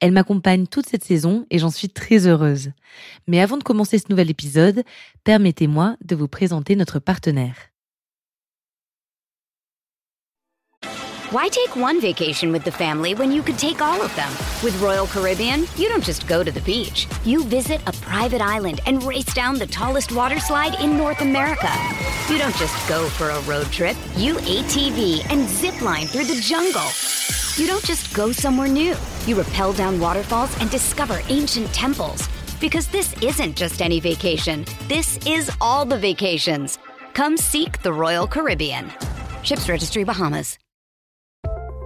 Elle m'accompagne toute cette saison et j'en suis très heureuse. Mais avant de commencer ce nouvel épisode, permettez-moi de vous présenter notre partenaire. Why take one vacation with the family when you could take all of them? With Royal Caribbean, you don't just go to the beach. You visit a private island and race down the tallest water slide in North America. You don't just go for a road trip. You ATV and zip line through the jungle. You don't just go somewhere new. You rappel down waterfalls and discover ancient temples. Because this isn't just any vacation, this is all the vacations. Come seek the Royal Caribbean. Ships Registry Bahamas.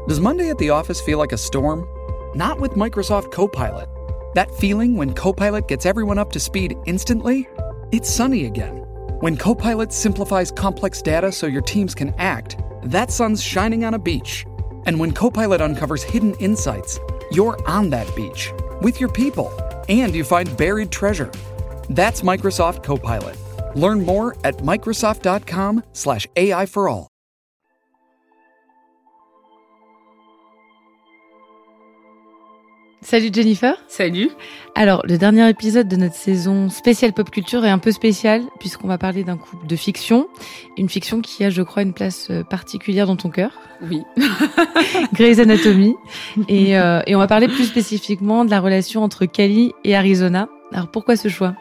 Does Monday at the office feel like a storm? Not with Microsoft Copilot. That feeling when Copilot gets everyone up to speed instantly? It's sunny again. When Copilot simplifies complex data so your teams can act, that sun's shining on a beach. And when Copilot uncovers hidden insights, you're on that beach with your people and you find buried treasure. That's Microsoft Copilot. Learn more at Microsoft.com/slash AI for all. Salut Jennifer. Salut. Alors, le dernier épisode de notre saison spéciale pop culture est un peu spécial puisqu'on va parler d'un couple de fiction, une fiction qui a, je crois, une place euh, particulière dans ton cœur. Oui. Grey's Anatomy. Et, euh, et on va parler plus spécifiquement de la relation entre Cali et Arizona. Alors, pourquoi ce choix?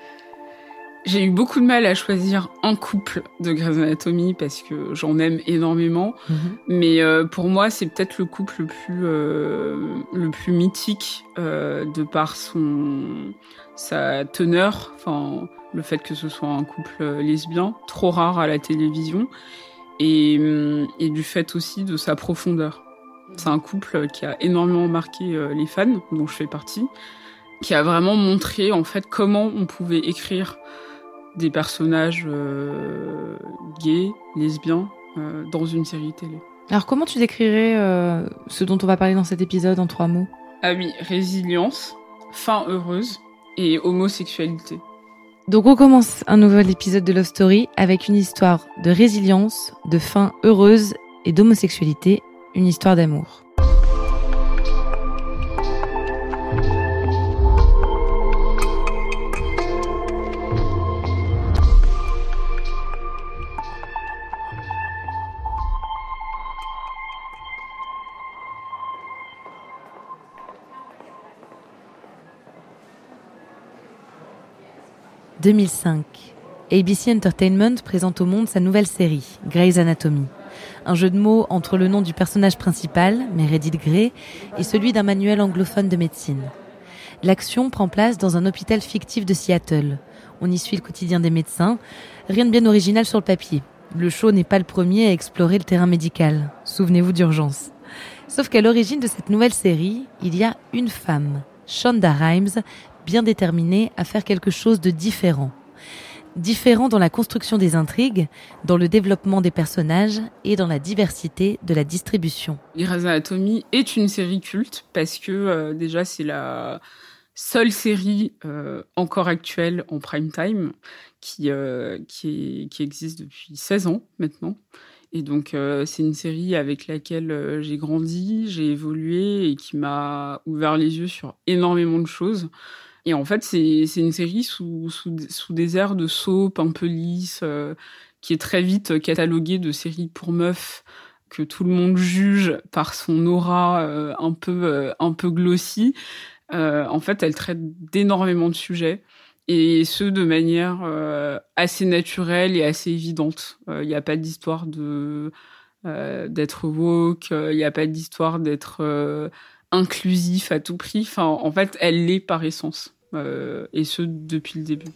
J'ai eu beaucoup de mal à choisir un couple de Grey's Anatomy parce que j'en aime énormément. Mhm. Mais euh, pour moi, c'est peut-être le couple le plus, euh, le plus mythique euh, de par son, sa teneur. Enfin, le fait que ce soit un couple euh, lesbien, trop rare à la télévision. Et, hum, et du fait aussi de sa profondeur. C'est un couple qui a énormément marqué euh, les fans, dont je fais partie, qui a vraiment montré en fait comment on pouvait écrire des personnages euh, gays, lesbiens, euh, dans une série télé. Alors, comment tu décrirais euh, ce dont on va parler dans cet épisode en trois mots? Ah oui, résilience, fin heureuse et homosexualité. Donc, on commence un nouvel épisode de Love Story avec une histoire de résilience, de fin heureuse et d'homosexualité, une histoire d'amour. « 2005. ABC Entertainment présente au monde sa nouvelle série, Grey's Anatomy. Un jeu de mots entre le nom du personnage principal, Meredith Grey, et celui d'un manuel anglophone de médecine. L'action prend place dans un hôpital fictif de Seattle. On y suit le quotidien des médecins. Rien de bien original sur le papier. Le show n'est pas le premier à explorer le terrain médical. Souvenez-vous d'urgence. Sauf qu'à l'origine de cette nouvelle série, il y a une femme, Shonda Rhimes, bien déterminée à faire quelque chose de différent. Différent dans la construction des intrigues, dans le développement des personnages et dans la diversité de la distribution. Grey's Anatomy est une série culte parce que euh, déjà c'est la seule série euh, encore actuelle en prime time qui, euh, qui, existe depuis 16 ans maintenant. Et donc c'est une série avec laquelle j'ai grandi, j'ai évolué et qui m'a ouvert les yeux sur énormément de choses. Et en fait, c'est une série sous, sous, sous des airs de soap un peu lisse, euh, qui est très vite cataloguée de série pour meufs, que tout le monde juge par son aura euh, un peu euh, un peu glossy. Euh, en fait, elle traite d'énormément de sujets et ce de manière euh, assez naturelle et assez évidente. Il n'y a pas d'histoire de euh, d'être woke, il n'y a pas d'histoire d'être euh, inclusif à tout prix. Enfin, en fait, elle l'est par essence, euh, et ce depuis le début.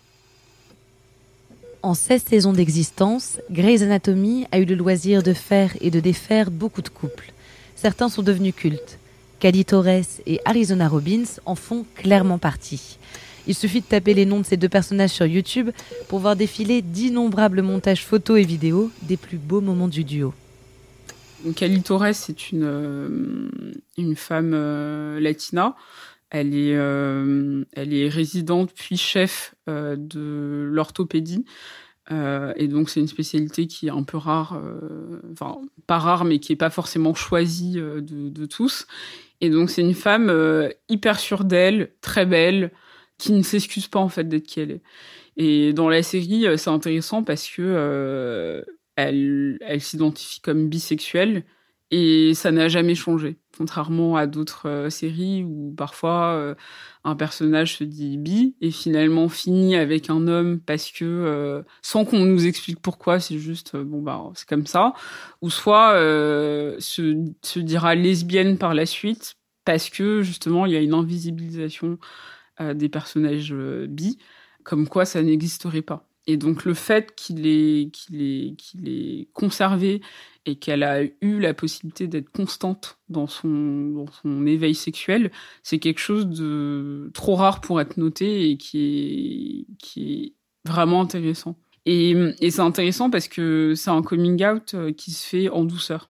En 16 saisons d'existence, Grey's Anatomy a eu le loisir de faire et de défaire beaucoup de couples. Certains sont devenus cultes. Cali Torres et Arizona Robbins en font clairement partie. Il suffit de taper les noms de ces deux personnages sur YouTube pour voir défiler d'innombrables montages photos et vidéos des plus beaux moments du duo. Cali Torres est une, euh, une femme euh, latina. Elle est, euh, elle est résidente puis chef de l'orthopédie. et donc c'est une spécialité qui est un peu rare, enfin pas rare, mais qui est pas forcément choisie de, de tous. Et donc c'est une femme hyper sûre d'elle, très belle, qui ne s'excuse pas en fait d'être qui elle est. Et dans la série, c'est intéressant parce que elle, elle s'identifie comme bisexuelle et ça n'a jamais changé. Contrairement à d'autres euh, séries où parfois euh, un personnage se dit bi et finalement finit avec un homme parce que euh, sans qu'on nous explique pourquoi, c'est juste bon bah c'est comme ça. Ou soit se, se dira lesbienne par la suite parce que justement il y a une invisibilisation des personnages bi, comme quoi ça n'existerait pas. Et donc le fait qu'il ait, conservé et qu'elle a eu la possibilité d'être constante dans son, éveil sexuel, c'est quelque chose de trop rare pour être noté et qui est, vraiment intéressant. Et, et c'est intéressant parce que c'est un coming out euh, qui se fait en douceur.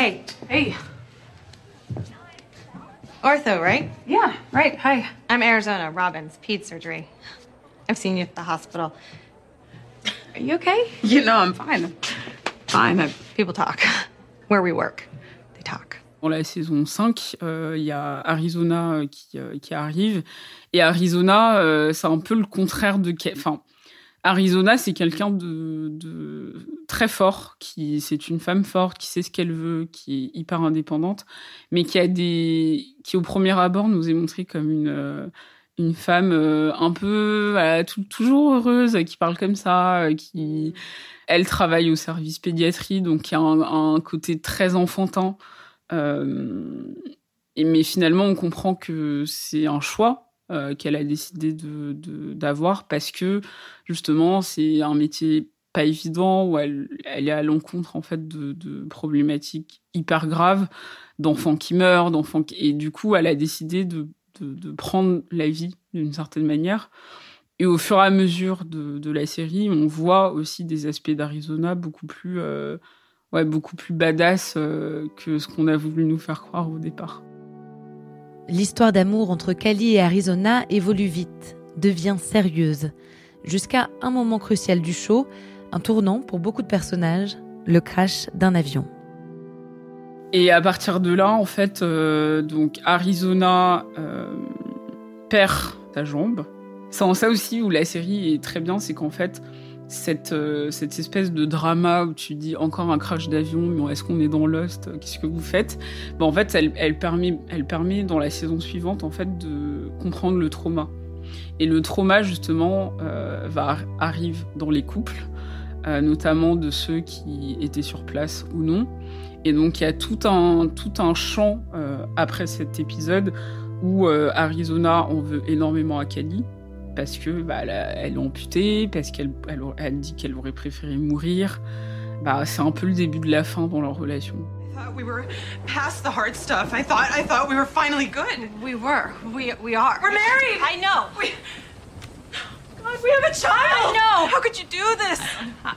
Hey. Hey. Ortho, right? Yeah, right. Hi. I'm Arizona, Robbins, ped surgery. I've seen you at the hospital. Are you okay? You know I'm fine. Fine. I... People talk. Where we work, they talk. Dans la saison 5, euh, il y a Arizona euh, qui, euh, qui, arrive. Et Arizona, euh, c'est un peu le contraire de... Enfin, Arizona, c'est quelqu'un de, de, très fort, qui c'est une femme forte, qui sait ce qu'elle veut, qui est hyper indépendante, mais qui a des, qui au premier abord nous est montrée comme une euh, une femme euh, un peu voilà, toujours heureuse, qui parle comme ça, euh, qui elle travaille au service pédiatrie, donc qui a un, un côté très enfantin. Euh, et, mais finalement, on comprend que c'est un choix euh, qu'elle a décidé d'avoir de, parce que justement c'est un métier pas évident où elle, elle est à l'encontre en fait de, problématiques hyper graves d'enfants qui meurent d'enfants qui... et du coup elle a décidé de, de prendre la vie d'une certaine manière. Et au fur et à mesure de, la série on voit aussi des aspects d'Arizona beaucoup plus euh, ouais beaucoup plus badass euh, que ce qu'on a voulu nous faire croire au départ L'histoire d'amour entre Cali et Arizona évolue vite, devient sérieuse, jusqu'à un moment crucial du show, un tournant pour beaucoup de personnages, le crash d'un avion. Et à partir de là, en fait, euh, donc Arizona euh, perd sa jambe. C'est en ça aussi où la série est très bien, c'est qu'en fait, cette, euh, cette espèce de drama où tu dis encore un crash d'avion, mais est-ce qu'on est dans Lost? Qu'est-ce que vous faites? En fait, elle, permet, dans la saison suivante en fait, de comprendre le trauma. Et le trauma, justement, euh, va, arrive dans les couples, euh, notamment de ceux qui étaient sur place ou non. Et donc, il y a tout un, tout un champ après cet épisode où Arizona en veut énormément à Cali parce que bah, elle, elle, est amputée, parce qu'elle elle, elle dit qu'elle aurait préféré mourir. Bah, c'est un peu le début de la fin dans leur relation. We were past the hard stuff. I thought I thought we were finally good. We were. We we are. We're married. I know. We... We have a child! No! How could you do this? I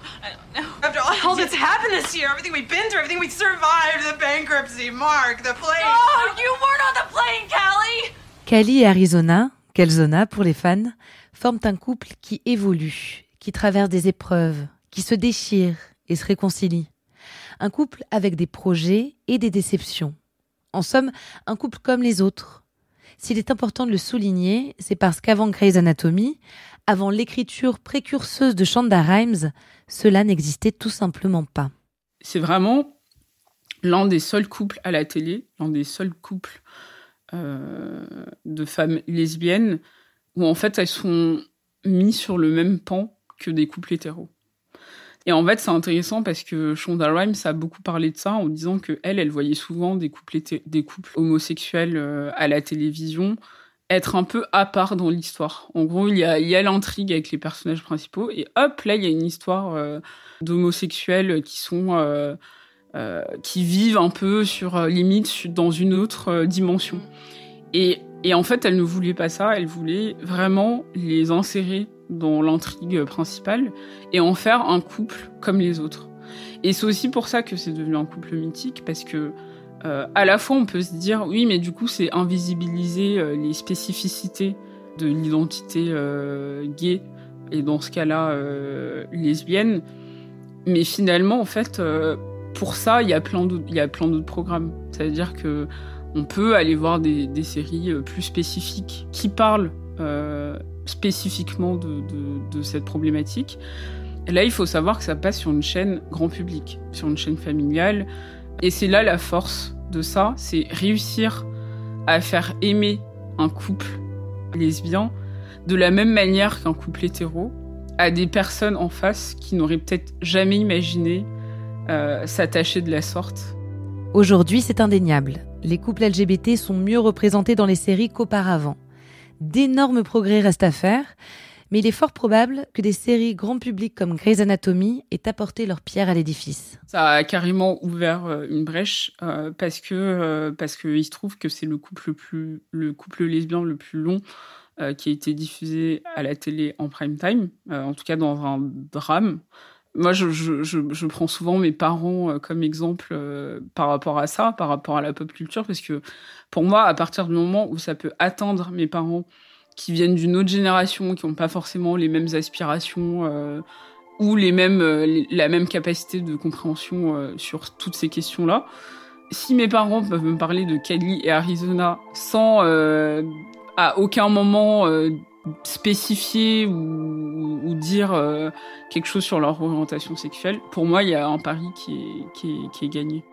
don't know. After all that's happened this year, everything we've been through, everything we survived, the bankruptcy, Mark, the plane. Oh, you weren't on the plane, Callie! Callie et Arizona, Kelzona pour les fans, forment un couple qui évolue, qui traverse des épreuves, qui se déchire et se réconcilie. Un couple avec des projets et des déceptions. En somme, un couple comme les autres. S'il est important de le souligner, c'est parce qu'avant Grey's Anatomy, avant l'écriture précurseuse de Shonda Rhimes, cela n'existait tout simplement pas. C'est vraiment l'un des seuls couples à la télé, l'un des seuls couples de femmes lesbiennes où en fait elles sont mises sur le même pan que des couples hétéros. Et en fait, c'est intéressant parce que Shonda Rhimes a beaucoup parlé de ça en disant que elle, elle voyait souvent des couples, des couples homosexuels euh, à la télévision être un peu à part dans l'histoire. En gros, il y a, a l'intrigue avec les personnages principaux et hop, là, il y a une histoire euh, d'homosexuels qui sont euh, qui vivent un peu sur limite dans une autre dimension. Et, et en fait, elle ne voulait pas ça. Elle voulait vraiment les insérer dans l'intrigue principale et en faire un couple comme les autres. Et c'est aussi pour ça que c'est devenu un couple mythique parce que euh, à la fois on peut se dire oui mais du coup c'est invisibiliser euh, les spécificités de l'identité euh, gay et dans ce cas-là lesbienne mais finalement en fait pour ça il y a plein d'autres programmes c'est à dire que on peut aller voir des, séries plus spécifiques qui parlent spécifiquement de, cette problématique. là, il faut savoir que ça passe sur une chaîne grand public, sur une chaîne familiale. Et c'est là la force de ça, c'est réussir à faire aimer un couple lesbien de la même manière qu'un couple hétéro à des personnes en face qui n'auraient peut-être jamais imaginé euh, s'attacher de la sorte. Aujourd'hui, c'est indéniable. Les couples LGBT sont mieux représentés dans les séries qu'auparavant d'énormes progrès restent à faire, mais il est fort probable que des séries grand public comme Grey's Anatomy aient apporté leur pierre à l'édifice. Ça a carrément ouvert euh, une brèche euh, parce que euh, parce que il se trouve que c'est le couple le plus le couple lesbien le plus long qui a été diffusé à la télé en prime time, en tout cas dans un drame. Moi, je, je, je, prends souvent mes parents comme exemple par rapport à ça, par rapport à la pop culture, parce que pour moi, à partir du moment où ça peut atteindre mes parents qui viennent d'une autre génération, qui n'ont pas forcément les mêmes aspirations euh, ou les mêmes, euh, la même capacité de compréhension euh, sur toutes ces questions-là, si mes parents peuvent me parler de Cali et Arizona sans à aucun moment spécifier ou, dire quelque chose sur leur orientation sexuelle, pour moi, il y a un pari qui est gagné.